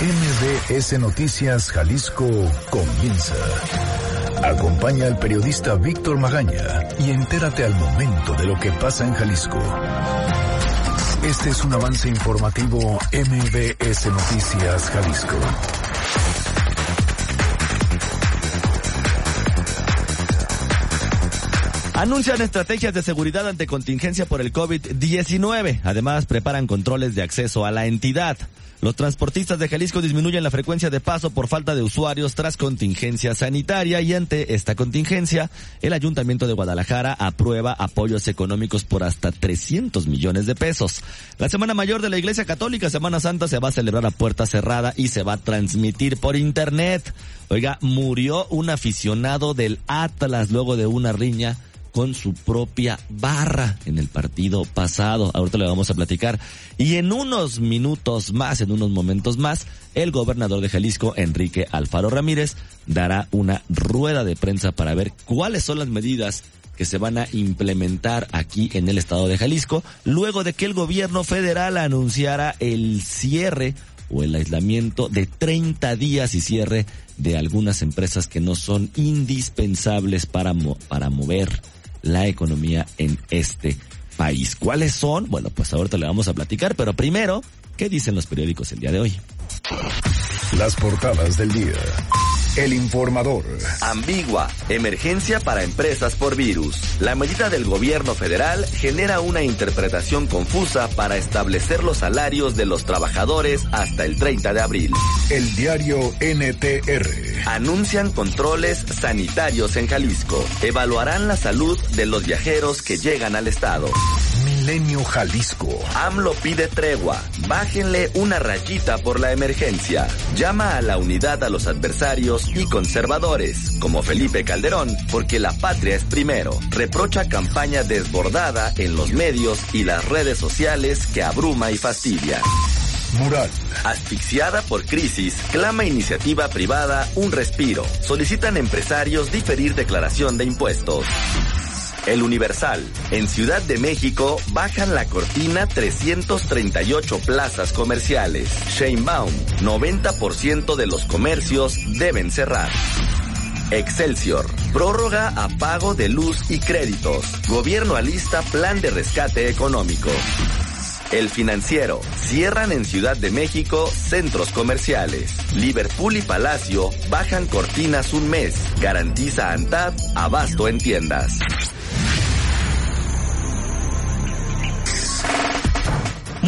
MBS Noticias Jalisco comienza. Acompaña al periodista Víctor Magaña y entérate al momento de lo que pasa en Jalisco. Este es un avance informativo MBS Noticias Jalisco. Anuncian estrategias de seguridad ante contingencia por el COVID-19. Además, preparan controles de acceso a la entidad. Los transportistas de Jalisco disminuyen la frecuencia de paso por falta de usuarios tras contingencia sanitaria y ante esta contingencia, el Ayuntamiento de Guadalajara aprueba apoyos económicos por hasta 300 millones de pesos. La Semana Mayor de la Iglesia Católica, Semana Santa, se va a celebrar a puerta cerrada y se va a transmitir por Internet. Oiga, murió un aficionado del Atlas luego de una riña con su propia barra en el partido pasado. Ahorita le vamos a platicar. Y en unos minutos más, en unos momentos más, el gobernador de Jalisco, Enrique Alfaro Ramírez, dará una rueda de prensa para ver cuáles son las medidas que se van a implementar aquí en el estado de Jalisco, luego de que el gobierno federal anunciara el cierre o el aislamiento de 30 días y cierre de algunas empresas que no son indispensables para, para mover la economía en este país. ¿Cuáles son? Bueno, pues ahorita le vamos a platicar, pero primero, ¿qué dicen los periódicos el día de hoy? Las portadas del día. El informador. Ambigua. Emergencia para empresas por virus. La medida del gobierno federal genera una interpretación confusa para establecer los salarios de los trabajadores hasta el 30 de abril. El diario NTR. Anuncian controles sanitarios en Jalisco. Evaluarán la salud de los viajeros que llegan al estado. Milenio Jalisco. AMLO pide tregua. Bájenle una rayita por la emergencia. Llama a la unidad a los adversarios y conservadores, como Felipe Calderón, porque la patria es primero. Reprocha campaña desbordada en los medios y las redes sociales que abruma y fastidia. Mural. Asfixiada por crisis, clama iniciativa privada un respiro. Solicitan empresarios diferir declaración de impuestos. El Universal. En Ciudad de México bajan la cortina 338 plazas comerciales. Sheinbaum. 90% de los comercios deben cerrar. Excelsior. Prórroga a pago de luz y créditos. Gobierno alista plan de rescate económico. El financiero. Cierran en Ciudad de México centros comerciales. Liverpool y Palacio bajan cortinas un mes. Garantiza ANTAD abasto en tiendas.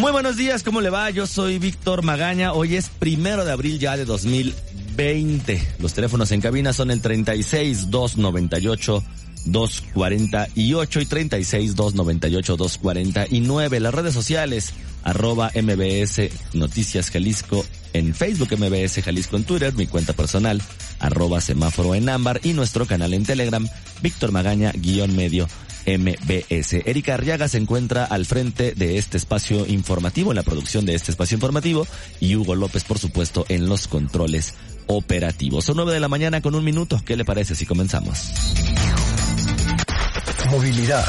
Muy buenos días, ¿cómo le va? Yo soy Víctor Magaña. Hoy es primero de abril ya de 2020. Los teléfonos en cabina son el 36 298 248 y 36 298 249. Las redes sociales, arroba MBS Noticias Jalisco en Facebook, MBS Jalisco en Twitter, mi cuenta personal, arroba semáforo en ámbar y nuestro canal en Telegram, Víctor Magaña guion medio MBS. Erika Arriaga se encuentra al frente de este espacio informativo, en la producción de este espacio informativo, y Hugo López, por supuesto, en los controles operativos. Son nueve de la mañana con un minuto. ¿Qué le parece si comenzamos? Movilidad.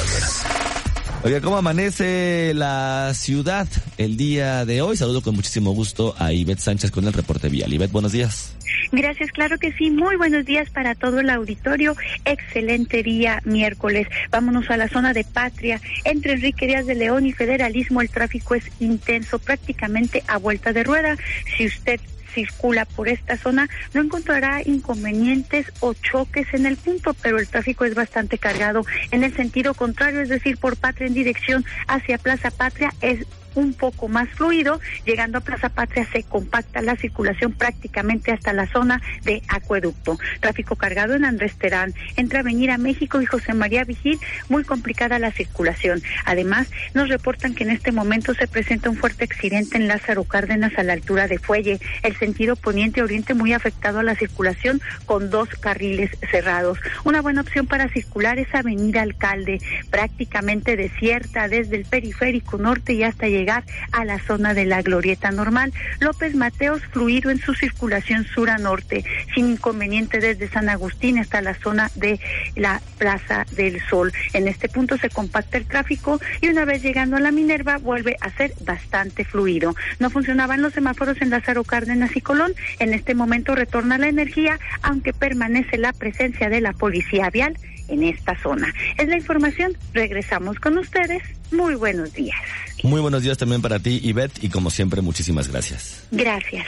Oiga, ¿cómo amanece la ciudad el día de hoy? Saludo con muchísimo gusto a Ivette Sánchez con el reporte vial. Ivette, buenos días. Gracias, claro que sí. Muy buenos días para todo el auditorio. Excelente día miércoles. Vámonos a la zona de Patria. Entre Enrique Díaz de León y Federalismo el tráfico es intenso, prácticamente a vuelta de rueda. Si usted circula por esta zona no encontrará inconvenientes o choques en el punto, pero el tráfico es bastante cargado en el sentido contrario, es decir, por Patria en dirección hacia Plaza Patria es un poco más fluido. Llegando a Plaza Patria se compacta la circulación prácticamente hasta la zona de Acueducto. Tráfico cargado en Andrés Terán. Entre Avenida México y José María Vigil, muy complicada la circulación. Además, nos reportan que en este momento se presenta un fuerte accidente en Lázaro Cárdenas a la altura de Fuelle. El sentido poniente-oriente muy afectado a la circulación con dos carriles cerrados. Una buena opción para circular es Avenida Alcalde, prácticamente desierta desde el periférico norte y hasta llegar llegar a la zona de la glorieta normal. López Mateos fluido en su circulación sur a norte, sin inconveniente desde San Agustín hasta la zona de la Plaza del Sol. En este punto se compacta el tráfico y una vez llegando a la Minerva vuelve a ser bastante fluido. No funcionaban los semáforos en Lázaro Cárdenas y Colón. En este momento retorna la energía, aunque permanece la presencia de la policía vial en esta zona. Es la información. Regresamos con ustedes. Muy buenos días. Muy buenos días también para ti, Ivette, y como siempre, muchísimas gracias. Gracias.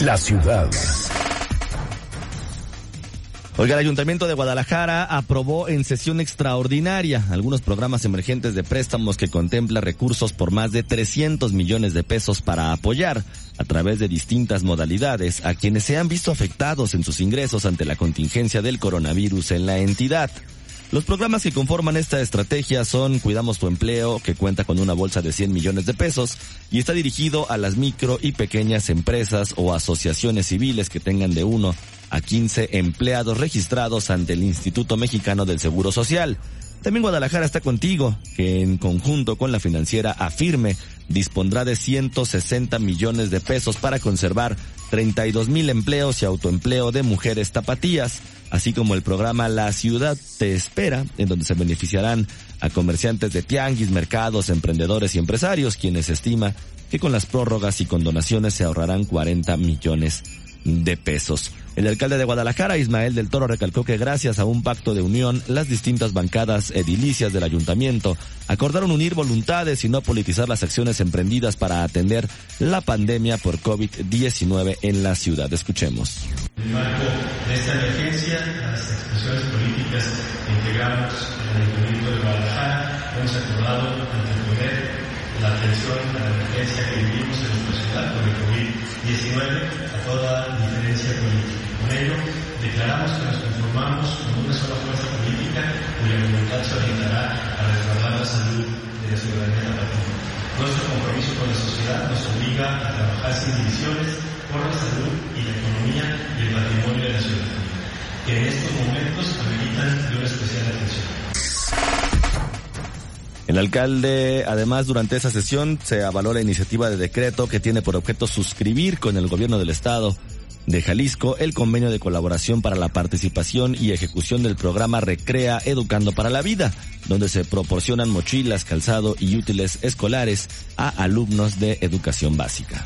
La ciudad. Oiga, el Ayuntamiento de Guadalajara aprobó en sesión extraordinaria algunos programas emergentes de préstamos que contempla recursos por más de 300 millones de pesos para apoyar a través de distintas modalidades a quienes se han visto afectados en sus ingresos ante la contingencia del coronavirus en la entidad. Los programas que conforman esta estrategia son Cuidamos tu empleo, que cuenta con una bolsa de 100 millones de pesos y está dirigido a las micro y pequeñas empresas o asociaciones civiles que tengan de uno a 15 empleados registrados ante el Instituto Mexicano del Seguro Social. También Guadalajara está contigo, que en conjunto con la financiera Afirme dispondrá de 160 millones de pesos para conservar 32 mil empleos y autoempleo de mujeres tapatías, así como el programa La Ciudad Te Espera, en donde se beneficiarán a comerciantes de tianguis, mercados, emprendedores y empresarios, quienes estima que con las prórrogas y con donaciones se ahorrarán 40 millones de pesos. El alcalde de Guadalajara, Ismael del Toro, recalcó que gracias a un pacto de unión, las distintas bancadas edilicias del ayuntamiento acordaron unir voluntades y no politizar las acciones emprendidas para atender la pandemia por COVID-19 en la ciudad. Escuchemos. En el marco de esta emergencia, las expresiones políticas en el de Guadalajara hemos acordado la atención a la emergencia que vivimos en el COVID-19 a toda diferencia política. Con ello, declaramos que nos conformamos con una sola fuerza política cuya voluntad se orientará a resguardar la salud de la ciudadanía tapatina. Nuestro compromiso con la sociedad nos obliga a trabajar sin divisiones por la salud y la economía y el patrimonio de la ciudadanía, que en estos momentos ameritan de una especial atención. El alcalde, además, durante esa sesión se avaló la iniciativa de decreto que tiene por objeto suscribir con el gobierno del estado de Jalisco el convenio de colaboración para la participación y ejecución del programa Recrea Educando para la Vida, donde se proporcionan mochilas, calzado y útiles escolares a alumnos de educación básica.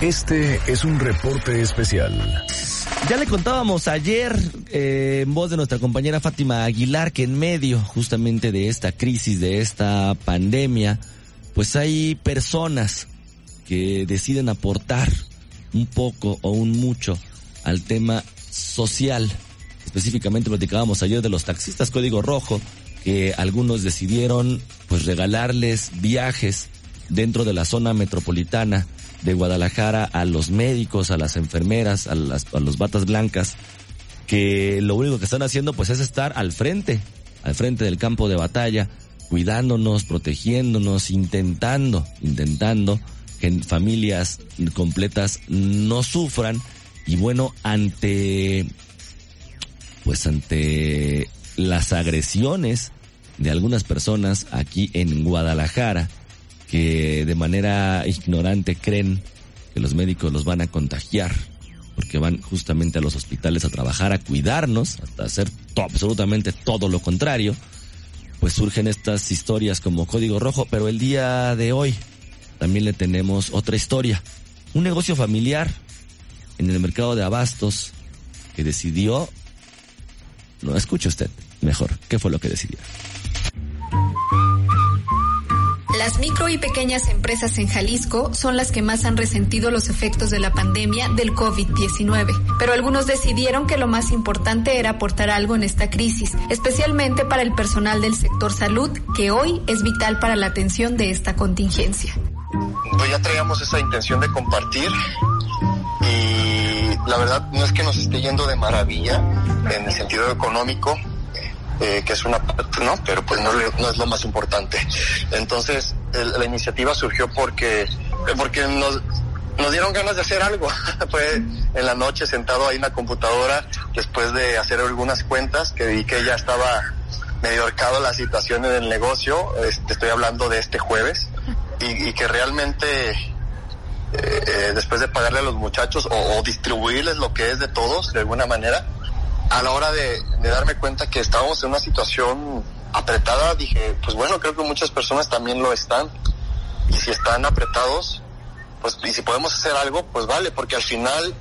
Este es un reporte especial. Ya le contábamos ayer eh, en voz de nuestra compañera Fátima Aguilar que en medio justamente de esta crisis, de esta pandemia, pues hay personas que deciden aportar un poco o un mucho al tema social. Específicamente platicábamos ayer de los taxistas Código Rojo, que algunos decidieron pues regalarles viajes dentro de la zona metropolitana de Guadalajara a los médicos, a las enfermeras, a, las, a los batas blancas, que lo único que están haciendo pues es estar al frente, al frente del campo de batalla, cuidándonos, protegiéndonos, intentando, intentando familias completas no sufran. Y bueno, ante pues ante las agresiones de algunas personas aquí en Guadalajara que de manera ignorante creen que los médicos los van a contagiar porque van justamente a los hospitales a trabajar, a cuidarnos, hasta hacer absolutamente todo lo contrario, pues surgen estas historias como código rojo, pero el día de hoy también le tenemos otra historia. Un negocio familiar en el mercado de abastos que decidió... No, escuche usted mejor. ¿Qué fue lo que decidió? Las micro y pequeñas empresas en Jalisco son las que más han resentido los efectos de la pandemia del COVID-19, pero algunos decidieron que lo más importante era aportar algo en esta crisis, especialmente para el personal del sector salud, que hoy es vital para la atención de esta contingencia pues ya traíamos esa intención de compartir y la verdad no es que nos esté yendo de maravilla en el sentido económico, eh, que es una parte, ¿no? Pero pues no, es lo más importante. Entonces, la iniciativa surgió porque, porque nos, nos dieron ganas de hacer algo. Fue en la noche sentado ahí en la computadora, después de hacer algunas cuentas, que vi que ya estaba medio arcado la situación en el negocio, este, estoy hablando de este jueves, y, que realmente eh, eh, después de pagarle a los muchachos o, distribuirles lo que es de todos, de alguna manera, a la hora de, de darme cuenta que estábamos en una situación apretada, dije, pues bueno, creo que muchas personas también lo están. Y si están apretados, pues y si podemos hacer algo, pues vale, porque al final,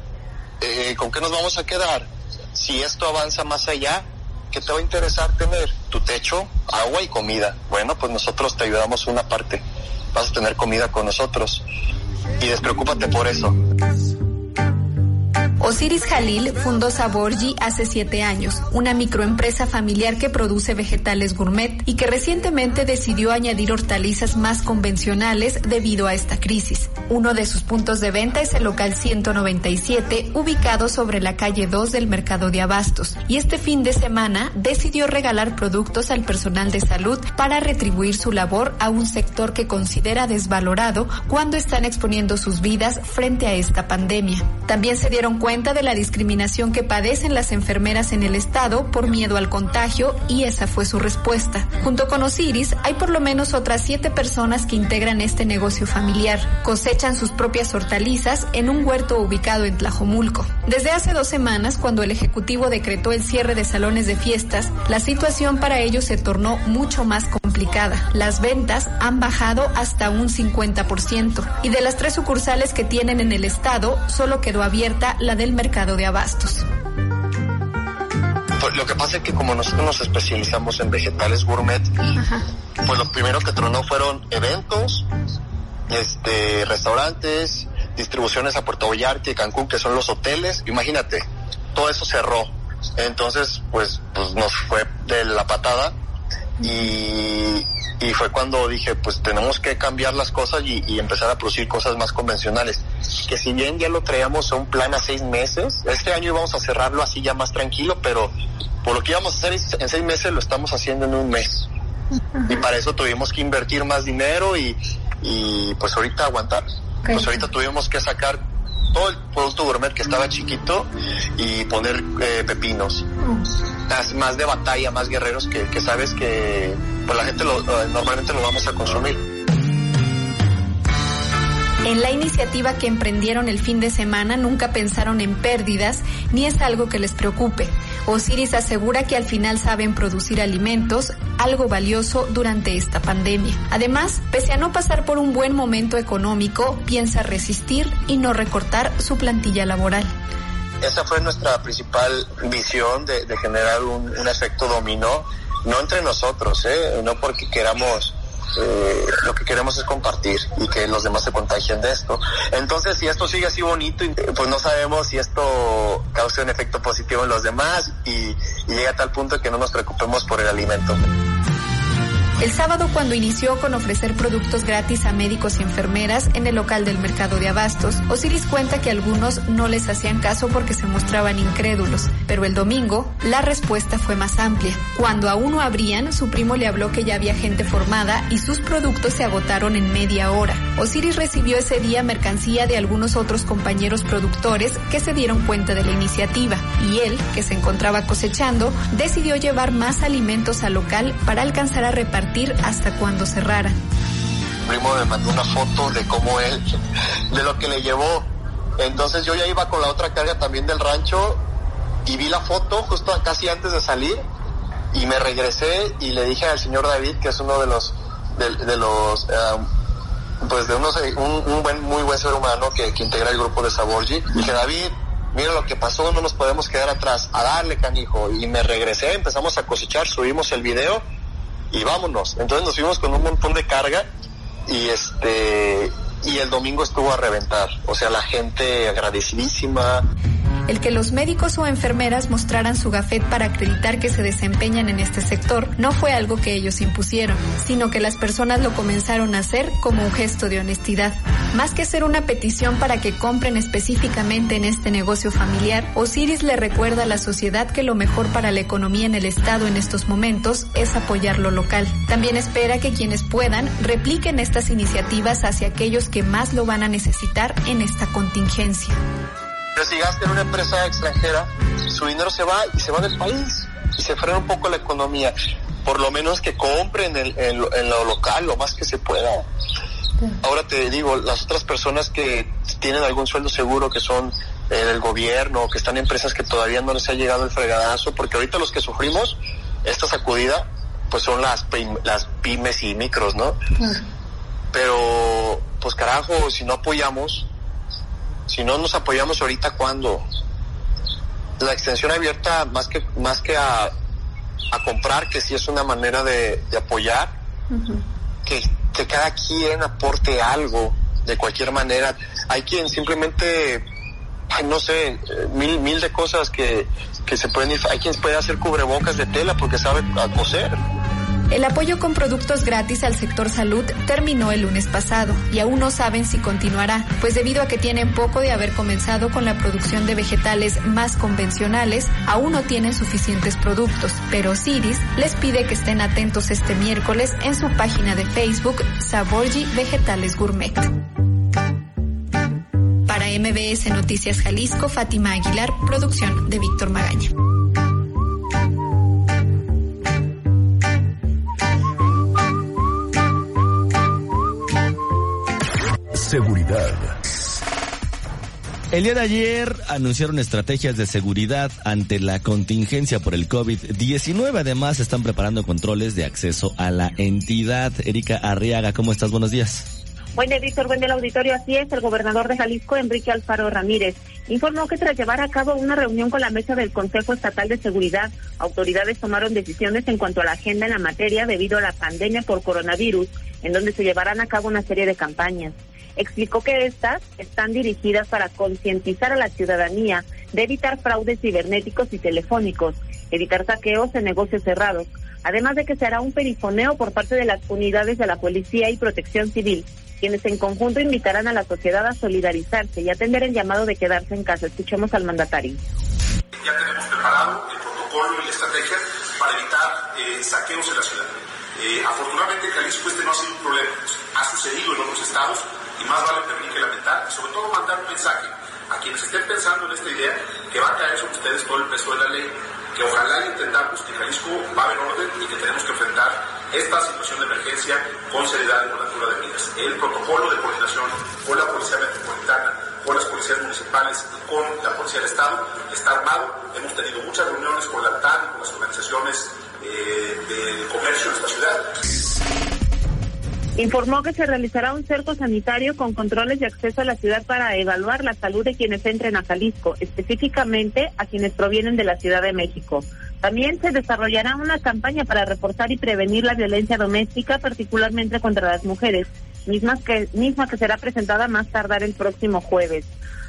eh, ¿con qué nos vamos a quedar? Si esto avanza más allá, ¿qué te va a interesar tener? Tu techo, agua y comida. Bueno, pues nosotros te ayudamos una parte. Vas a tener comida con nosotros. Y despreocúpate por eso. Osiris Jalil fundó Saborgi hace siete años, una microempresa familiar que produce vegetales gourmet y que recientemente decidió añadir hortalizas más convencionales debido a esta crisis. Uno de sus puntos de venta es el local 197, ubicado sobre la calle 2 del mercado de abastos, y este fin de semana decidió regalar productos al personal de salud para retribuir su labor a un sector que considera desvalorado cuando están exponiendo sus vidas frente a esta pandemia. También se dieron cuenta de la discriminación que padecen las enfermeras en el Estado por miedo al contagio y esa fue su respuesta. Junto con Osiris, hay por lo menos otras siete personas que integran este negocio familiar. Cosechan sus propias hortalizas en un huerto ubicado en Tlajomulco. Desde hace dos semanas, cuando el Ejecutivo decretó el cierre de salones de fiestas, la situación para ellos se tornó mucho más complicada. Las ventas han bajado hasta un 50% y de las tres sucursales que tienen en el Estado, solo quedó abierta la de el mercado de abastos. Pues lo que pasa es que como nosotros nos especializamos en vegetales gourmet, pues lo primero que tronó fueron eventos, este, restaurantes, distribuciones a Puerto Vallarta y Cancún, que son los hoteles. Imagínate, todo eso cerró. Entonces, pues, pues nos fue de la patada y, y fue cuando dije, pues tenemos que cambiar las cosas y, empezar a producir cosas más convencionales. Que si bien ya lo traíamos a un plan a seis meses, este año íbamos a cerrarlo así ya más tranquilo, pero por lo que íbamos a hacer en seis meses lo estamos haciendo en un mes. Y para eso tuvimos que invertir más dinero y, y pues ahorita aguantar. Pues ahorita tuvimos que sacar todo el producto gourmet que estaba chiquito y poner eh, pepinos. Mm. Más, de batalla, más guerreros que, que sabes que pues la gente lo, eh, normalmente lo vamos a consumir. En la iniciativa que emprendieron el fin de semana nunca pensaron en pérdidas ni es algo que les preocupe. Osiris asegura que al final saben producir alimentos, algo valioso durante esta pandemia. Además, pese a no pasar por un buen momento económico, piensa resistir y no recortar su plantilla laboral. Esa fue nuestra principal visión de, generar un, efecto dominó, no entre nosotros, ¿eh? no porque queramos eh, lo que queremos es compartir y que los demás se contagien de esto. Entonces, si esto sigue así bonito, pues no sabemos si esto causa un efecto positivo en los demás y, y llega a tal punto que no nos preocupemos por el alimento. El sábado, cuando inició con ofrecer productos gratis a médicos y enfermeras en el local del mercado de abastos, Osiris cuenta que algunos no les hacían caso porque se mostraban incrédulos, pero el domingo la respuesta fue más amplia. Cuando aún no abrían, su primo le habló que ya había gente formada y sus productos se agotaron en media hora. Osiris recibió ese día mercancía de algunos otros compañeros productores que se dieron cuenta de la iniciativa y él, que se encontraba cosechando, decidió llevar más alimentos al local para alcanzar a repartir hasta cuando cerrara. primo me mandó una foto de cómo él, de lo que le llevó. Entonces yo ya iba con la otra carga también del rancho y vi la foto justo casi antes de salir y me regresé y le dije al señor David, que es uno de los, de, los, um, pues de unos, un, buen, muy buen ser humano que, que integra el grupo de Saborgi. Dije, David, mira lo que pasó, no nos podemos quedar atrás, a darle canijo. Y me regresé, empezamos a cosechar, subimos el video y vámonos. Entonces nos fuimos con un montón de carga y este y el domingo estuvo a reventar. O sea, la gente agradecidísima. El que los médicos o enfermeras mostraran su gafet para acreditar que se desempeñan en este sector no fue algo que ellos impusieron, sino que las personas lo comenzaron a hacer como un gesto de honestidad. Más que ser una petición para que compren específicamente en este negocio familiar, Osiris le recuerda a la sociedad que lo mejor para la economía en el Estado en estos momentos es apoyar lo local. También espera que quienes puedan repliquen estas iniciativas hacia aquellos que más lo van a necesitar en esta contingencia. Pero si gasta en una empresa extranjera, su dinero se va y se va del país y se frena un poco la economía. por lo menos que compren en, lo local lo más que se pueda. Ahora te digo, las otras personas que tienen algún sueldo seguro, que son eh, del gobierno, que están en empresas que todavía no les ha llegado el fregadazo, porque ahorita los que sufrimos esta sacudida, pues son las, las pymes y micros, ¿no? Pero, pues carajo, si no apoyamos, si no nos apoyamos ahorita, ¿cuándo? La extensión abierta, más que, más que a, a comprar, que sí es una manera de, apoyar, que, que cada quien aporte algo de cualquier manera. Hay quien simplemente, no sé, mil, mil de cosas que, que se pueden ir. Hay quien puede hacer cubrebocas de tela porque sabe coser el apoyo con productos gratis al sector salud terminó el lunes pasado y aún no saben si continuará, pues debido a que tienen poco de haber comenzado con la producción de vegetales más convencionales, aún no tienen suficientes productos, pero Ciris les pide que estén atentos este miércoles en su página de Facebook Saborgi Vegetales Gourmet. Para MBS Noticias Jalisco, Fátima Aguilar, producción de Víctor Magaña. Seguridad. El día de ayer anunciaron estrategias de seguridad ante la contingencia por el COVID-19. Además, están preparando controles de acceso a la entidad. Erika Arriaga, ¿cómo estás? Buenos días. Buen día, Víctor. Buen día, auditorio. Así es, el gobernador de Jalisco, Enrique Alfaro Ramírez, informó que tras llevar a cabo una reunión con la mesa del Consejo Estatal de Seguridad, autoridades tomaron decisiones en cuanto a la agenda en la materia debido a la pandemia por coronavirus, en donde se llevarán a cabo una serie de campañas explicó que estas están dirigidas para concientizar a la ciudadanía de evitar fraudes cibernéticos y telefónicos, evitar saqueos en negocios cerrados, además de que se hará un perifoneo por parte de las unidades de la Policía y Protección Civil, quienes en conjunto invitarán a la sociedad a solidarizarse y atender el llamado de quedarse en casa. Escuchemos al mandatario. Ya tenemos preparado el protocolo y la estrategia para evitar eh, saqueos en la ciudad. Eh, afortunadamente en Jalisco este no ha sido un problema, ha sucedido en otros estados y más vale prevenir que lamentar, y sobre todo mandar un mensaje a quienes estén pensando en esta idea que va a caer sobre ustedes todo el peso de la ley, que ojalá entendamos que Jalisco va a haber orden y que tenemos que enfrentar esta situación de emergencia con seriedad y con altura de miras. El protocolo de coordinación con la Policía Metropolitana, con las policías municipales y con la Policía del Estado está armado. Hemos tenido muchas reuniones con la TAN y con las organizaciones eh, del comercio de esta ciudad. Informó que se realizará un cerco sanitario con controles de acceso a la ciudad para evaluar la salud de quienes entren a Jalisco, específicamente a quienes provienen de la Ciudad de México. También se desarrollará una campaña para reforzar y prevenir la violencia doméstica, particularmente contra las mujeres, misma que, misma que será presentada más tardar el próximo jueves.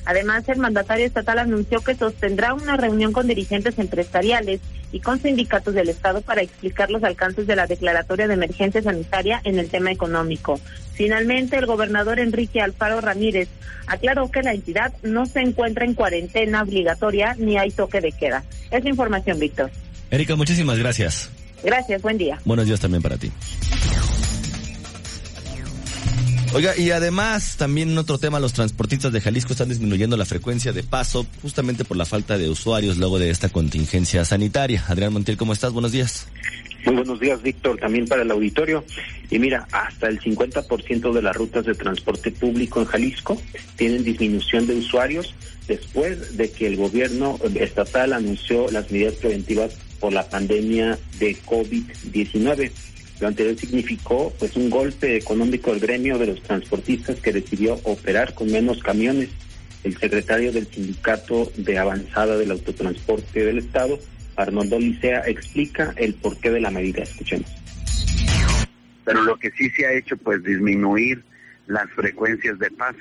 Además, el mandatario estatal anunció que sostendrá una reunión con dirigentes empresariales y con sindicatos del Estado para explicar los alcances de la declaratoria de emergencia sanitaria en el tema económico. Finalmente, el gobernador Enrique Alfaro Ramírez aclaró que la entidad no se encuentra en cuarentena obligatoria ni hay toque de queda. Es la información, Víctor. Erika, muchísimas gracias. Gracias, buen día. Buenos días también para ti. Oiga, y además, también en otro tema, los transportistas de Jalisco están disminuyendo la frecuencia de paso justamente por la falta de usuarios luego de esta contingencia sanitaria. Adrián Montiel, ¿cómo estás? Buenos días. Muy buenos días, Víctor, también para el auditorio. Y mira, hasta el 50% de las rutas de transporte público en Jalisco tienen disminución de usuarios después de que el gobierno estatal anunció las medidas preventivas por la pandemia de COVID-19. Lo anterior significó pues un golpe económico al gremio de los transportistas que decidió operar con menos camiones. El secretario del Sindicato de Avanzada del Autotransporte del Estado, Arnoldo Licea, explica el porqué de la medida. Escuchemos. Pero lo que sí se ha hecho pues disminuir las frecuencias de paso,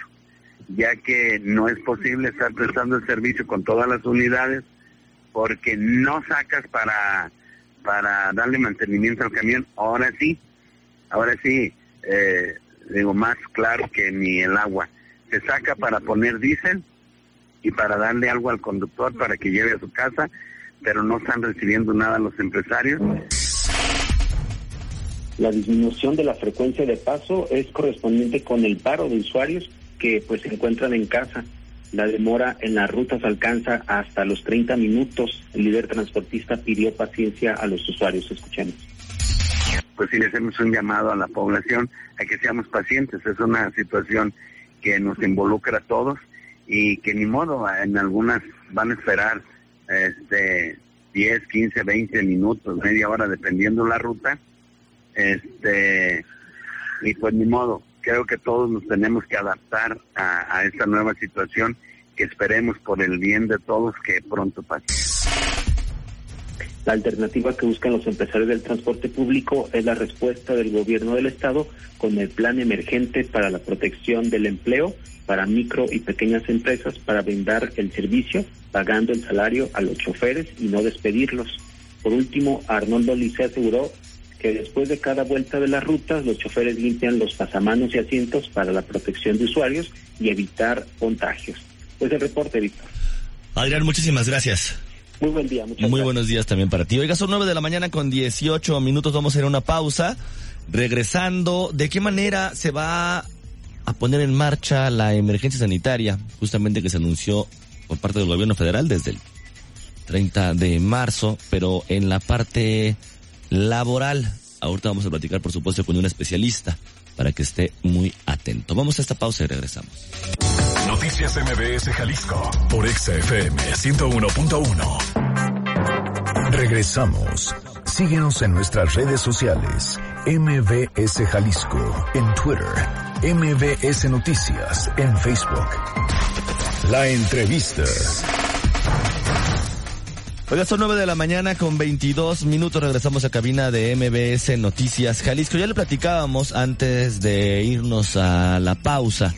ya que no es posible estar prestando el servicio con todas las unidades porque no sacas para para darle mantenimiento al camión. Ahora sí, ahora sí, eh, digo, más claro que ni el agua. Se saca para poner diésel y para darle algo al conductor para que lleve a su casa, pero no están recibiendo nada los empresarios. La disminución de la frecuencia de paso es correspondiente con el paro de usuarios que pues se encuentran en casa. La demora en las rutas alcanza hasta los 30 minutos. El líder transportista pidió paciencia a los usuarios. Escuchemos. pues sí le hacemos un llamado a la población a que seamos pacientes. Es una situación que nos involucra a todos y que ni modo, en algunas van a esperar este 10, 15, 20 minutos, media hora, dependiendo la ruta. Este, y pues ni modo, creo que todos nos tenemos que adaptar a, a esta nueva situación que esperemos por el bien de todos que pronto pase. La alternativa que buscan los empresarios del transporte público es la respuesta del gobierno del estado con el plan emergente para la protección del empleo para micro y pequeñas empresas para brindar el servicio pagando el salario a los choferes y no despedirlos. Por último, Arnoldo Lice aseguró que después de cada vuelta de las rutas, los choferes limpian los pasamanos y asientos para la protección de usuarios y evitar contagios. Pues el reporte, Víctor. Adrián, muchísimas gracias. Muy buen día. Muchas Muy gracias. buenos días también para ti. Oiga, son nueve de la mañana con 18 minutos. Vamos a ir a una pausa. Regresando, ¿de qué manera se va a poner en marcha la emergencia sanitaria? Justamente que se anunció por parte del gobierno federal desde el 30 de marzo, pero en la parte laboral. Ahorita vamos a platicar, por supuesto, con un especialista para que esté muy atento. Vamos a esta pausa y regresamos. Noticias MBS Jalisco por XFM 101.1. Regresamos. Síguenos en nuestras redes sociales. MBS Jalisco en Twitter. MBS Noticias en Facebook. La entrevista. Oiga, son nueve de la mañana con 22 minutos. Regresamos a cabina de MBS Noticias Jalisco. Ya le platicábamos antes de irnos a la pausa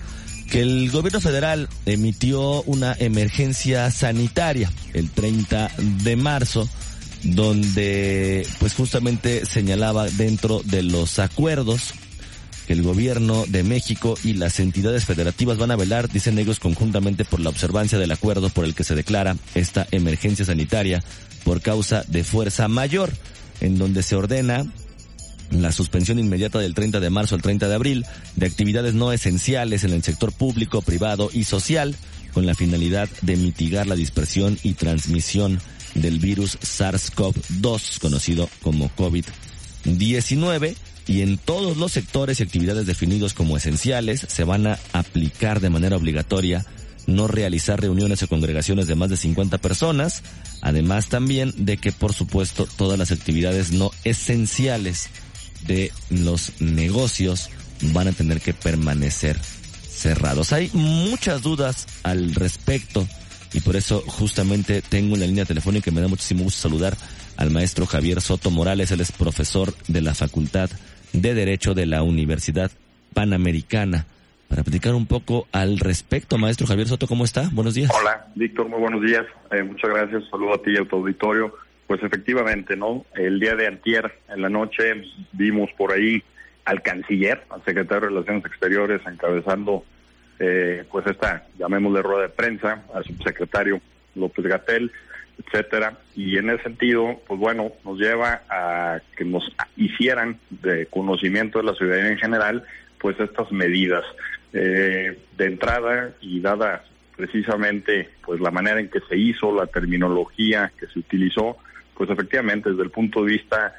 que el gobierno federal emitió una emergencia sanitaria el 30 de marzo donde pues justamente señalaba dentro de los acuerdos que el gobierno de México y las entidades federativas van a velar, dicen ellos, conjuntamente por la observancia del acuerdo por el que se declara esta emergencia sanitaria por causa de fuerza mayor, en donde se ordena la suspensión inmediata del 30 de marzo al 30 de abril de actividades no esenciales en el sector público, privado y social, con la finalidad de mitigar la dispersión y transmisión del virus SARS-CoV-2, conocido como COVID-19, y en todos los sectores y actividades definidos como esenciales se van a aplicar de manera obligatoria no realizar reuniones o congregaciones de más de 50 personas, además también de que por supuesto todas las actividades no esenciales de los negocios van a tener que permanecer cerrados. Hay muchas dudas al respecto y por eso justamente tengo en la línea telefónica y me da muchísimo gusto saludar al maestro Javier Soto Morales, él es profesor de la Facultad de Derecho de la Universidad Panamericana. Para platicar un poco al respecto, maestro Javier Soto, ¿cómo está? Buenos días. Hola, Víctor, muy buenos días. Eh, muchas gracias, saludo a ti y a tu auditorio. Pues efectivamente, ¿no? El día de antier, en la noche, vimos por ahí al canciller, al secretario de Relaciones Exteriores, encabezando eh, pues esta, llamémosle rueda de prensa, al subsecretario López Gatel, etcétera. Y en ese sentido, pues bueno, nos lleva a que nos hicieran de conocimiento de la ciudadanía en general, pues estas medidas. Eh, de entrada y dada precisamente pues la manera en que se hizo, la terminología que se utilizó, pues efectivamente desde el punto de vista,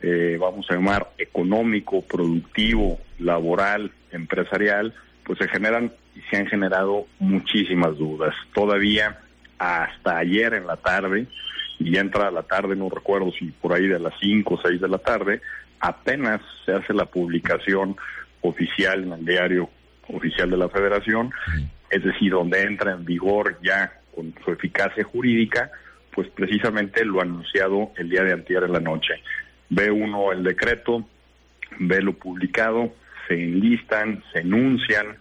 eh, vamos a llamar económico, productivo, laboral, empresarial, pues se generan y se han generado muchísimas dudas. Todavía hasta ayer en la tarde, y ya entra la tarde, no recuerdo si por ahí de las 5 o 6 de la tarde, apenas se hace la publicación oficial en el diario oficial de la federación, es decir, donde entra en vigor ya con su eficacia jurídica, pues precisamente lo anunciado el día de antier en la noche. Ve uno el decreto, ve lo publicado, se enlistan, se enuncian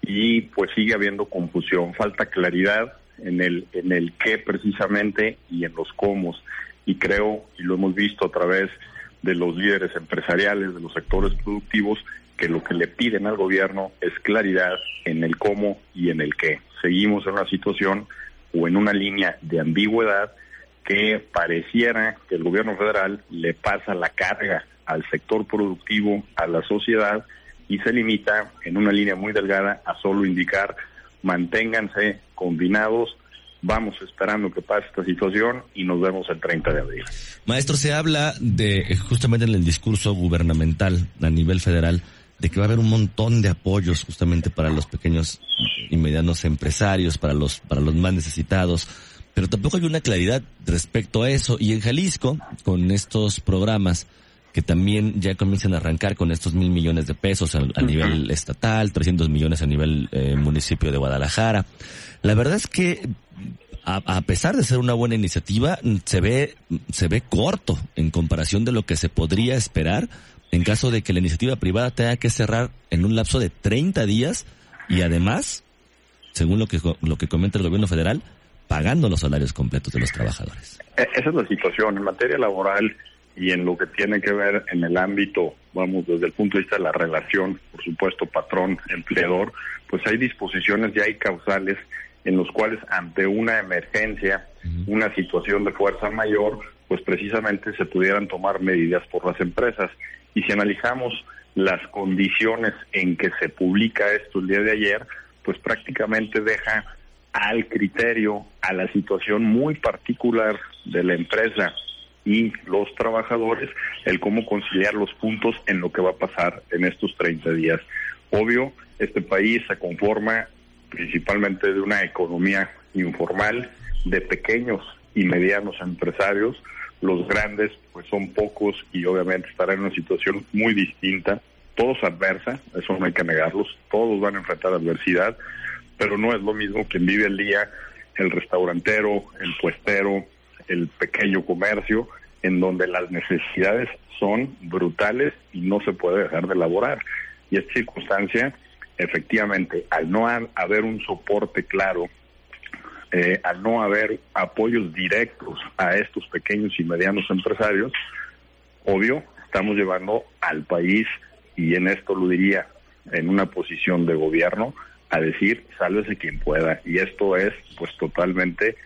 y pues sigue habiendo confusión, falta claridad en el en el qué precisamente y en los cómo y creo y lo hemos visto a través de los líderes empresariales de los sectores productivos que lo que le piden al gobierno es claridad en el cómo y en el qué. Seguimos en una situación o en una línea de ambigüedad que pareciera que el gobierno federal le pasa la carga al sector productivo, a la sociedad y se limita en una línea muy delgada a solo indicar manténganse combinados, vamos esperando que pase esta situación y nos vemos el 30 de abril. Maestro, se habla de, justamente en el discurso gubernamental a nivel federal, de que va a haber un montón de apoyos justamente para los pequeños y medianos empresarios, para los, para los más necesitados, pero tampoco hay una claridad respecto a eso. Y en Jalisco, con estos programas, que también ya comienzan a arrancar con estos mil millones de pesos a, nivel estatal, 300 millones a nivel eh, municipio de Guadalajara. La verdad es que a, pesar de ser una buena iniciativa, se ve, se ve corto en comparación de lo que se podría esperar en caso de que la iniciativa privada tenga que cerrar en un lapso de 30 días y además, según lo que, lo que comenta el gobierno federal, pagando los salarios completos de los trabajadores. E, esa es la situación. En materia laboral y en lo que tiene que ver en el ámbito, vamos, desde el punto de vista de la relación, por supuesto, patrón-empleador, pues hay disposiciones y hay causales en los cuales ante una emergencia, una situación de fuerza mayor, pues precisamente se pudieran tomar medidas por las empresas. Y si analizamos las condiciones en que se publica esto el día de ayer, pues prácticamente deja al criterio, a la situación muy particular de la empresa y los trabajadores, el cómo conciliar los puntos en lo que va a pasar en estos 30 días. Obvio, este país se conforma principalmente de una economía informal, de pequeños y medianos empresarios. Los grandes, pues son pocos y obviamente estarán en una situación muy distinta, todos adversa, eso no hay que negarlos, todos van a enfrentar adversidad, pero no es lo mismo quien vive el día, el restaurantero, el puestero, el pequeño comercio, en donde las necesidades son brutales y no se puede dejar de elaborar. Y esta circunstancia, efectivamente, al no haber un soporte claro, eh, al no haber apoyos directos a estos pequeños y medianos empresarios, obvio, estamos llevando al país, y en esto lo diría, en una posición de gobierno, a decir, sálvese quien pueda. Y esto es, pues, totalmente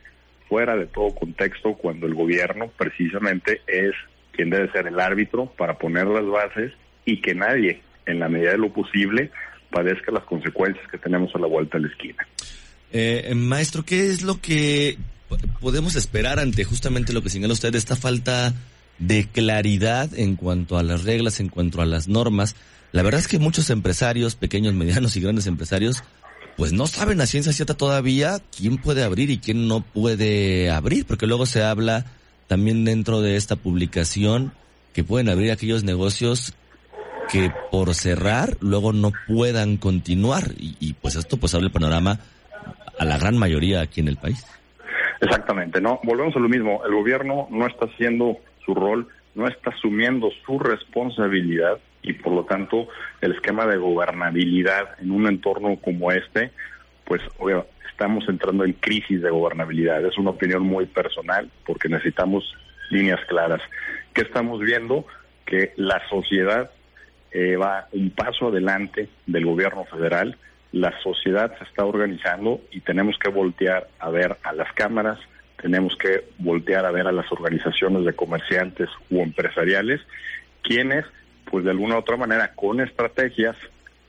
fuera de todo contexto cuando el gobierno precisamente es quien debe ser el árbitro para poner las bases y que nadie, en la medida de lo posible, padezca las consecuencias que tenemos a la vuelta de la esquina. Eh, maestro, ¿qué es lo que podemos esperar ante justamente lo que señala usted, esta falta de claridad en cuanto a las reglas, en cuanto a las normas? La verdad es que muchos empresarios, pequeños, medianos y grandes empresarios, pues no saben a ciencia cierta todavía quién puede abrir y quién no puede abrir, porque luego se habla también dentro de esta publicación que pueden abrir aquellos negocios que por cerrar luego no puedan continuar. Y, pues esto pues abre el panorama a la gran mayoría aquí en el país. Exactamente, no, volvemos a lo mismo, el gobierno no está haciendo su rol, no está asumiendo su responsabilidad y por lo tanto el esquema de gobernabilidad en un entorno como este, pues obvio, estamos entrando en crisis de gobernabilidad. Es una opinión muy personal porque necesitamos líneas claras. ¿Qué estamos viendo? Que la sociedad eh, va un paso adelante del gobierno federal, la sociedad se está organizando y tenemos que voltear a ver a las cámaras, tenemos que voltear a ver a las organizaciones de comerciantes u empresariales, quienes pues de alguna u otra manera con estrategias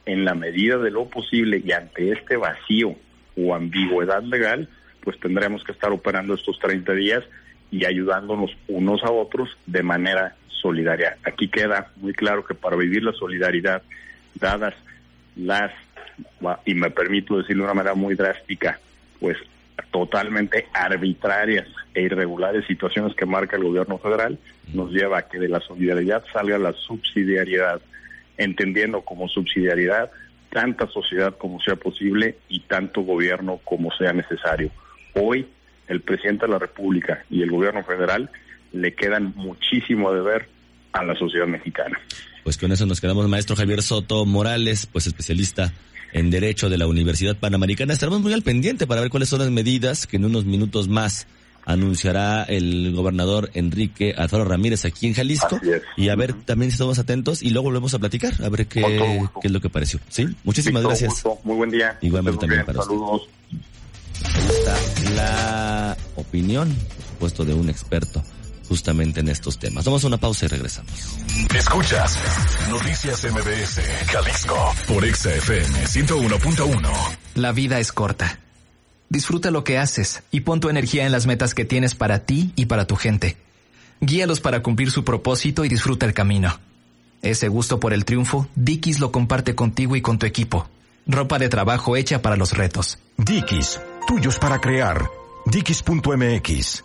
en la medida de lo posible y ante este vacío o ambigüedad legal, pues tendremos que estar operando estos 30 días y ayudándonos unos a otros de manera solidaria. Aquí queda muy claro que para vivir la solidaridad, dadas las, y me permito decirlo de una manera muy drástica, pues totalmente arbitrarias e irregulares situaciones que marca el gobierno federal nos lleva a que de la solidaridad salga la subsidiariedad, entendiendo como subsidiariedad tanta sociedad como sea posible y tanto gobierno como sea necesario. Hoy el presidente de la República y el gobierno federal le quedan muchísimo de ver a la sociedad mexicana. Pues con eso nos quedamos, maestro Javier Soto Morales, pues especialista en Derecho de la Universidad Panamericana. Estaremos muy al pendiente para ver cuáles son las medidas que en unos minutos más anunciará el gobernador Enrique Alfaro Ramírez aquí en Jalisco. Y a ver también si estamos atentos y luego volvemos a platicar, a ver qué, qué es lo que pareció. ¿Sí? Muchísimas gracias. Muy buen día. Igualmente también para Saludos. Ahí está la opinión, por supuesto, de un experto justamente en estos temas. Vamos a una pausa y regresamos. Escuchas Noticias MBS Jalisco por XFM 101.1. La vida es corta Disfruta lo que haces y pon tu energía en las metas que tienes para ti y para tu gente. Guíalos para cumplir su propósito y disfruta el camino. Ese gusto por el triunfo, Dickies lo comparte contigo y con tu equipo. Ropa de trabajo hecha para los retos. Dickies, tuyos para crear. Dickies.mx.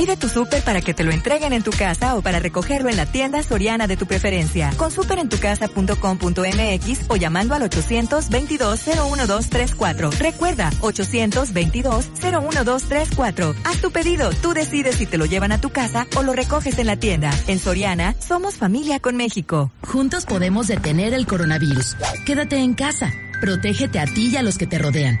Pide tu súper para que te lo entreguen en tu casa o para recogerlo en la tienda soriana de tu preferencia. Con superentucasa.com.mx o llamando al 822-01234. Recuerda, 822-01234. Haz tu pedido, tú decides si te lo llevan a tu casa o lo recoges en la tienda. En Soriana, somos familia con México. Juntos podemos detener el coronavirus. Quédate en casa. Protégete a ti y a los que te rodean.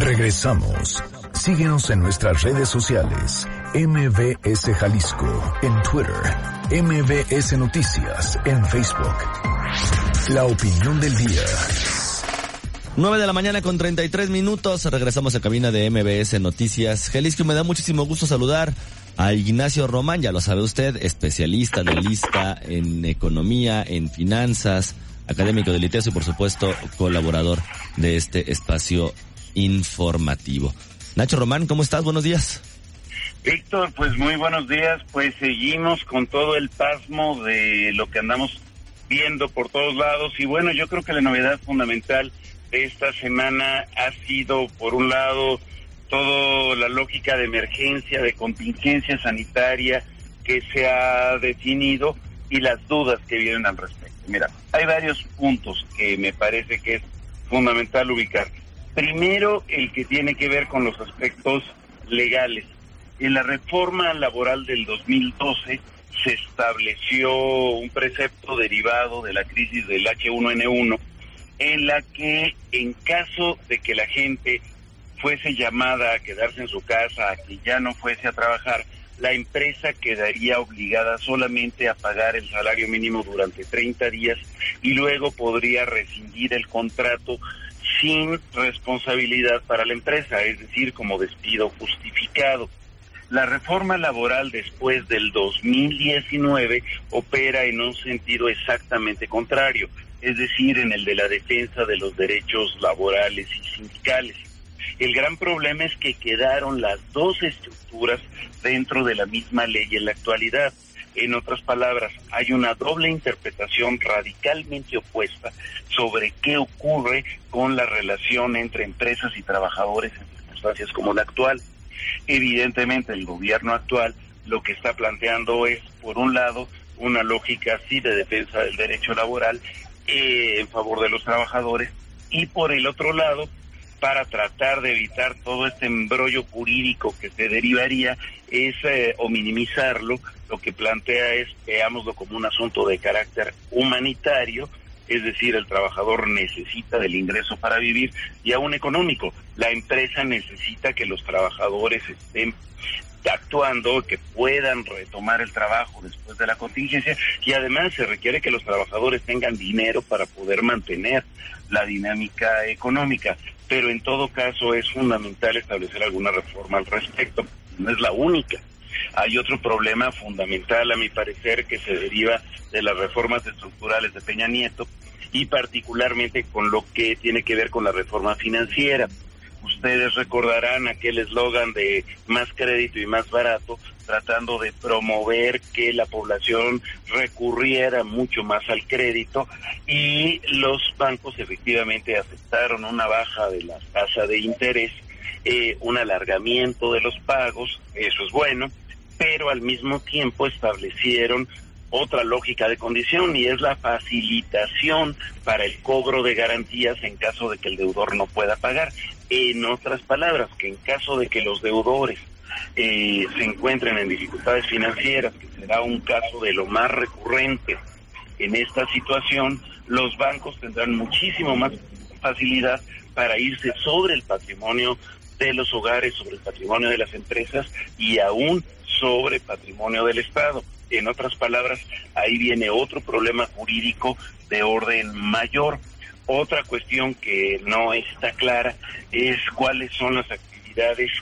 Regresamos. Síguenos en nuestras redes sociales. MBS Jalisco en Twitter. MBS Noticias en Facebook. La opinión del día. 9 de la mañana con 33 minutos. Regresamos a cabina de MBS Noticias. Jalisco, me da muchísimo gusto saludar a Ignacio Román, ya lo sabe usted, especialista, analista en economía, en finanzas, académico del ITESO y por supuesto colaborador de este espacio informativo. Nacho Román, ¿cómo estás? Buenos días. Víctor, pues muy buenos días. Pues seguimos con todo el pasmo de lo que andamos viendo por todos lados. Y bueno, yo creo que la novedad fundamental de esta semana ha sido, por un lado, toda la lógica de emergencia, de contingencia sanitaria que se ha definido y las dudas que vienen al respecto. Mira, hay varios puntos que me parece que es fundamental ubicar. Primero, el que tiene que ver con los aspectos legales. En la reforma laboral del 2012 se estableció un precepto derivado de la crisis del H1N1 en la que en caso de que la gente fuese llamada a quedarse en su casa, a que ya no fuese a trabajar, la empresa quedaría obligada solamente a pagar el salario mínimo durante 30 días y luego podría rescindir el contrato sin responsabilidad para la empresa, es decir, como despido justificado. La reforma laboral después del 2019 opera en un sentido exactamente contrario, es decir, en el de la defensa de los derechos laborales y sindicales. El gran problema es que quedaron las dos estructuras dentro de la misma ley en la actualidad. En otras palabras, hay una doble interpretación radicalmente opuesta sobre qué ocurre con la relación entre empresas y trabajadores en circunstancias como la actual. Evidentemente, el gobierno actual lo que está planteando es, por un lado, una lógica así de defensa del derecho laboral eh, en favor de los trabajadores y por el otro lado, para tratar de evitar todo este embrollo jurídico que se derivaría es eh, o minimizarlo, lo que plantea es veámoslo como un asunto de carácter humanitario, es decir, el trabajador necesita del ingreso para vivir y aún económico. La empresa necesita que los trabajadores estén actuando, que puedan retomar el trabajo después de la contingencia y además se requiere que los trabajadores tengan dinero para poder mantener la dinámica económica pero en todo caso es fundamental establecer alguna reforma al respecto. No es la única. Hay otro problema fundamental, a mi parecer, que se deriva de las reformas estructurales de Peña Nieto y particularmente con lo que tiene que ver con la reforma financiera. Ustedes recordarán aquel eslogan de más crédito y más barato, tratando de promover que la población recurriera mucho más al crédito y los bancos efectivamente aceptaron una baja de la tasa de interés, eh, un alargamiento de los pagos, eso es bueno, pero al mismo tiempo establecieron otra lógica de condición y es la facilitación para el cobro de garantías en caso de que el deudor no pueda pagar. En otras palabras, que en caso de que los deudores eh, se encuentren en dificultades financieras, que será un caso de lo más recurrente en esta situación, los bancos tendrán muchísimo más facilidad para irse sobre el patrimonio de los hogares, sobre el patrimonio de las empresas y aún sobre patrimonio del Estado. En otras palabras, ahí viene otro problema jurídico de orden mayor. Otra cuestión que no está clara es cuáles son las actividades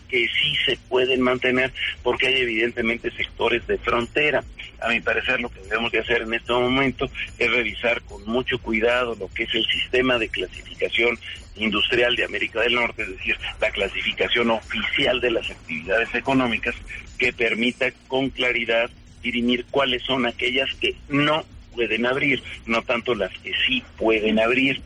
que sí se pueden mantener, porque hay evidentemente sectores de frontera. A mi parecer, lo que debemos de hacer en este momento es revisar con mucho cuidado lo que es el sistema de clasificación industrial de América del Norte, es decir, la clasificación oficial de las actividades económicas que permita con claridad dirimir cuáles son aquellas que no pueden abrir, no tanto las que sí pueden abrir.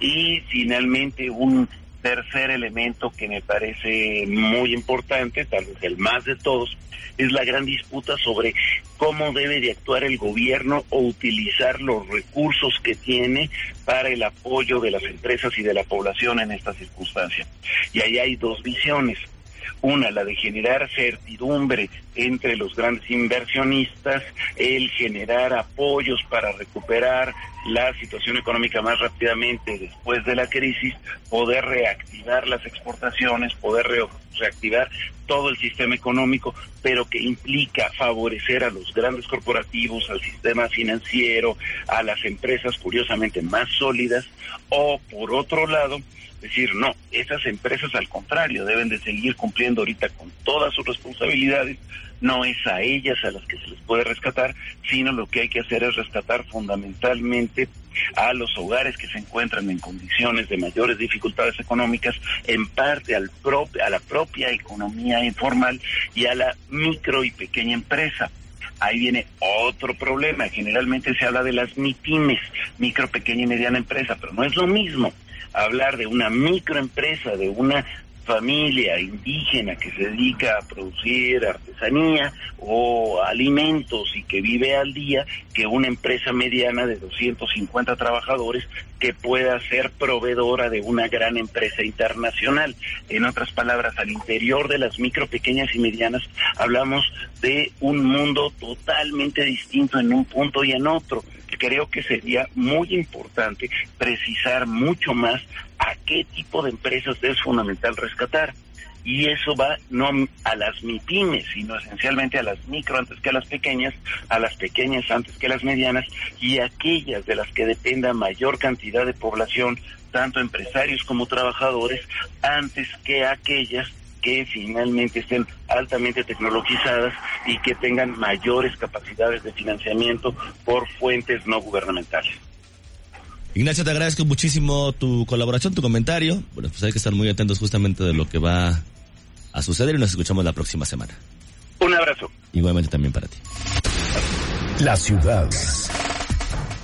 Y finalmente un tercer elemento que me parece muy importante, tal vez el más de todos, es la gran disputa sobre cómo debe de actuar el gobierno o utilizar los recursos que tiene para el apoyo de las empresas y de la población en esta circunstancia. Y ahí hay dos visiones. Una, la de generar certidumbre entre los grandes inversionistas, el generar apoyos para recuperar la situación económica más rápidamente después de la crisis, poder reactivar las exportaciones, poder reactivar todo el sistema económico, pero que implica favorecer a los grandes corporativos, al sistema financiero, a las empresas curiosamente más sólidas, o por otro lado, decir, no, esas empresas al contrario deben de seguir cumpliendo ahorita con todas sus responsabilidades, no es a ellas a las que se les puede rescatar, sino lo que hay que hacer es rescatar fundamentalmente a los hogares que se encuentran en condiciones de mayores dificultades económicas, en parte al a la propia economía informal y a la micro y pequeña empresa. Ahí viene otro problema. Generalmente se habla de las MIPIMES, micro, pequeña y mediana empresa, pero no es lo mismo hablar de una microempresa, de una familia indígena que se dedica a producir artesanía o alimentos y que vive al día que una empresa mediana de 250 trabajadores que pueda ser proveedora de una gran empresa internacional. En otras palabras, al interior de las micro, pequeñas y medianas hablamos de un mundo totalmente distinto en un punto y en otro creo que sería muy importante precisar mucho más a qué tipo de empresas es fundamental rescatar. Y eso va no a las MIPIMES, sino esencialmente a las micro antes que a las pequeñas, a las pequeñas antes que a las medianas y aquellas de las que dependa mayor cantidad de población, tanto empresarios como trabajadores, antes que aquellas que finalmente estén altamente tecnologizadas y que tengan mayores capacidades de financiamiento por fuentes no gubernamentales. Ignacio, te agradezco muchísimo tu colaboración, tu comentario. Bueno, pues hay que estar muy atentos justamente de lo que va a suceder y nos escuchamos la próxima semana. Un abrazo. Igualmente también para ti. La ciudad.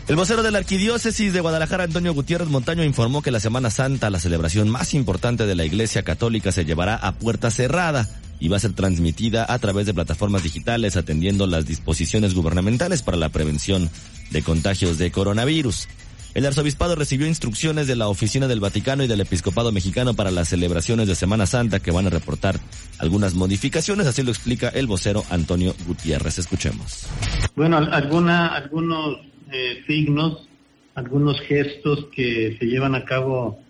El vocero de la Arquidiócesis de Guadalajara, Antonio Gutiérrez Montaño, informó que la Semana Santa, la celebración más importante de la Iglesia Católica, se llevará a puerta cerrada y va a ser transmitida a través de plataformas digitales atendiendo las disposiciones gubernamentales para la prevención de contagios de coronavirus. El arzobispado recibió instrucciones de la Oficina del Vaticano y del Episcopado Mexicano para las celebraciones de Semana Santa que van a reportar algunas modificaciones, así lo explica el vocero Antonio Gutiérrez. Escuchemos. Bueno, alguna, algunos eh, signos, algunos gestos que se llevan a cabo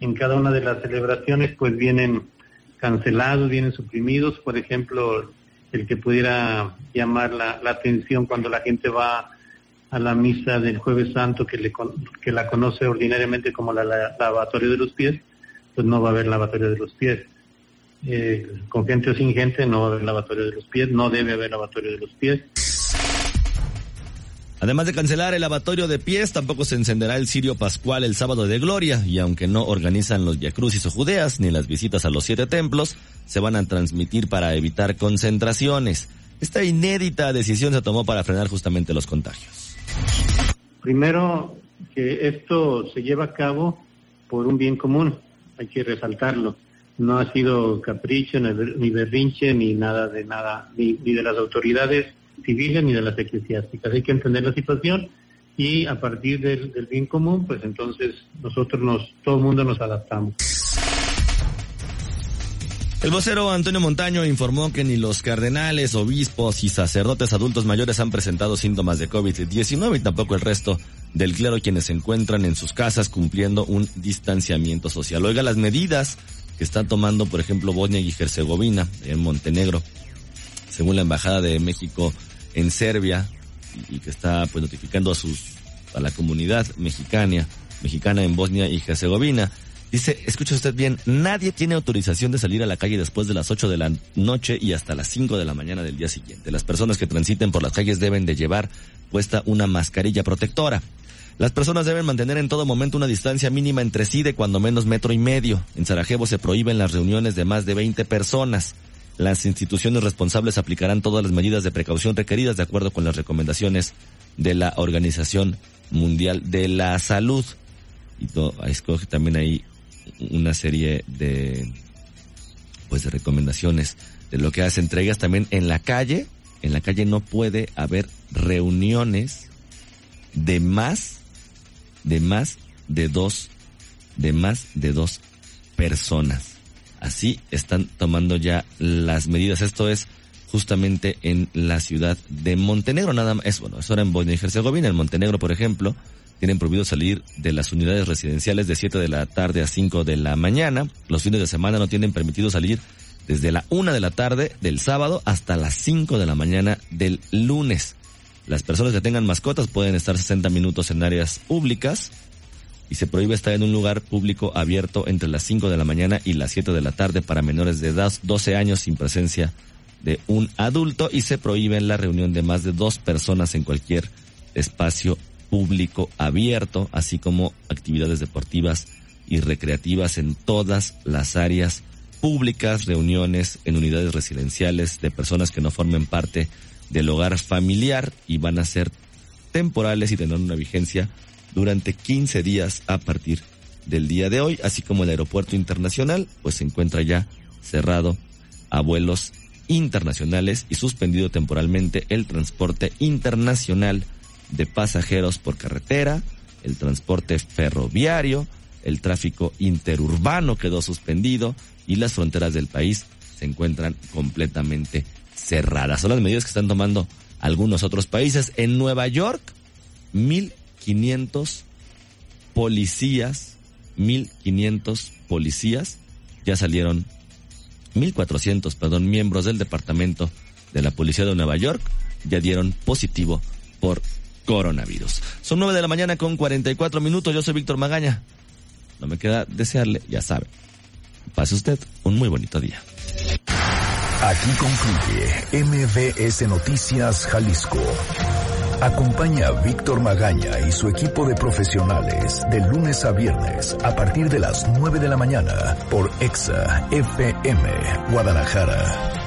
en cada una de las celebraciones, pues vienen cancelados, vienen suprimidos. Por ejemplo, el que pudiera llamar la, atención cuando la gente va a la misa del jueves santo, que, le, que la conoce ordinariamente como la, lavatorio de los pies, pues no va a haber lavatorio de los pies. eh, con gente o sin gente, no va a haber lavatorio de los pies, no debe haber lavatorio de los pies. Además de cancelar el lavatorio de pies, tampoco se encenderá el cirio pascual el sábado de gloria, y aunque no organizan los Crucis o judeas ni las visitas a los siete templos, se van a transmitir para evitar concentraciones. Esta inédita decisión se tomó para frenar justamente los contagios. Primero, que esto se lleva a cabo por un bien común, hay que resaltarlo. No ha sido capricho, ni berrinche, ni nada de nada, ni, de las autoridades civiles ni de las eclesiásticas. Hay que entender la situación y a partir del, bien común, pues entonces nosotros nos, todo el mundo nos adaptamos. El vocero Antonio Montaño informó que ni los cardenales, obispos y sacerdotes adultos mayores han presentado síntomas de COVID-19 y tampoco el resto del clero quienes se encuentran en sus casas cumpliendo un distanciamiento social. Oiga las medidas que están tomando, por ejemplo, Bosnia y Herzegovina en Montenegro. Según la Embajada de México en Serbia y, que está pues notificando a sus a la comunidad mexicana mexicana en Bosnia y Herzegovina. Dice, escucha usted bien, nadie tiene autorización de salir a la calle después de las 8 de la noche y hasta las 5 de la mañana del día siguiente. Las personas que transiten por las calles deben de llevar puesta una mascarilla protectora. Las personas deben mantener en todo momento una distancia mínima entre sí de cuando menos metro y medio. En Sarajevo se prohíben las reuniones de más de 20 personas. Las instituciones responsables aplicarán todas las medidas de precaución requeridas de acuerdo con las recomendaciones de la Organización Mundial de la Salud. Y escoge también ahí una serie de pues de recomendaciones de lo que hace entregas también en la calle. En la calle no puede haber reuniones de más de más de dos de más de dos personas. Así están tomando ya las medidas. Esto es justamente en la ciudad de Montenegro. Nada más, es bueno, eso era en Bosnia y Herzegovina. En Montenegro, por ejemplo, tienen prohibido salir de las unidades residenciales de 7 de la tarde a 5 de la mañana. Los fines de semana no tienen permitido salir desde la 1 de la tarde del sábado hasta las 5 de la mañana del lunes. Las personas que tengan mascotas pueden estar 60 minutos en áreas públicas y se prohíbe estar en un lugar público abierto entre las 5 de la mañana y las 7 de la tarde para menores de edad 12 años sin presencia de un adulto y se prohíbe la reunión de más de dos personas en cualquier espacio público abierto, así como actividades deportivas y recreativas en todas las áreas públicas, reuniones en unidades residenciales de personas que no formen parte del hogar familiar y van a ser temporales y tener una vigencia durante 15 días a partir del día de hoy, así como el aeropuerto internacional, pues se encuentra ya cerrado a vuelos internacionales y suspendido temporalmente el transporte internacional de pasajeros por carretera, el transporte ferroviario, el tráfico interurbano quedó suspendido y las fronteras del país se encuentran completamente cerradas. Son las medidas que están tomando algunos otros países. En Nueva York, mil 1500 policías, 1500 policías ya salieron, 1400, perdón, miembros del departamento de la policía de Nueva York ya dieron positivo por coronavirus. Son 9 de la mañana con 44 minutos. Yo soy Víctor Magaña. No me queda desearle, ya sabe. Pase usted un muy bonito día. Aquí concluye MBS Noticias Jalisco. Acompaña a Víctor Magaña y su equipo de profesionales de lunes a viernes a partir de las 9 de la mañana por EXA FM Guadalajara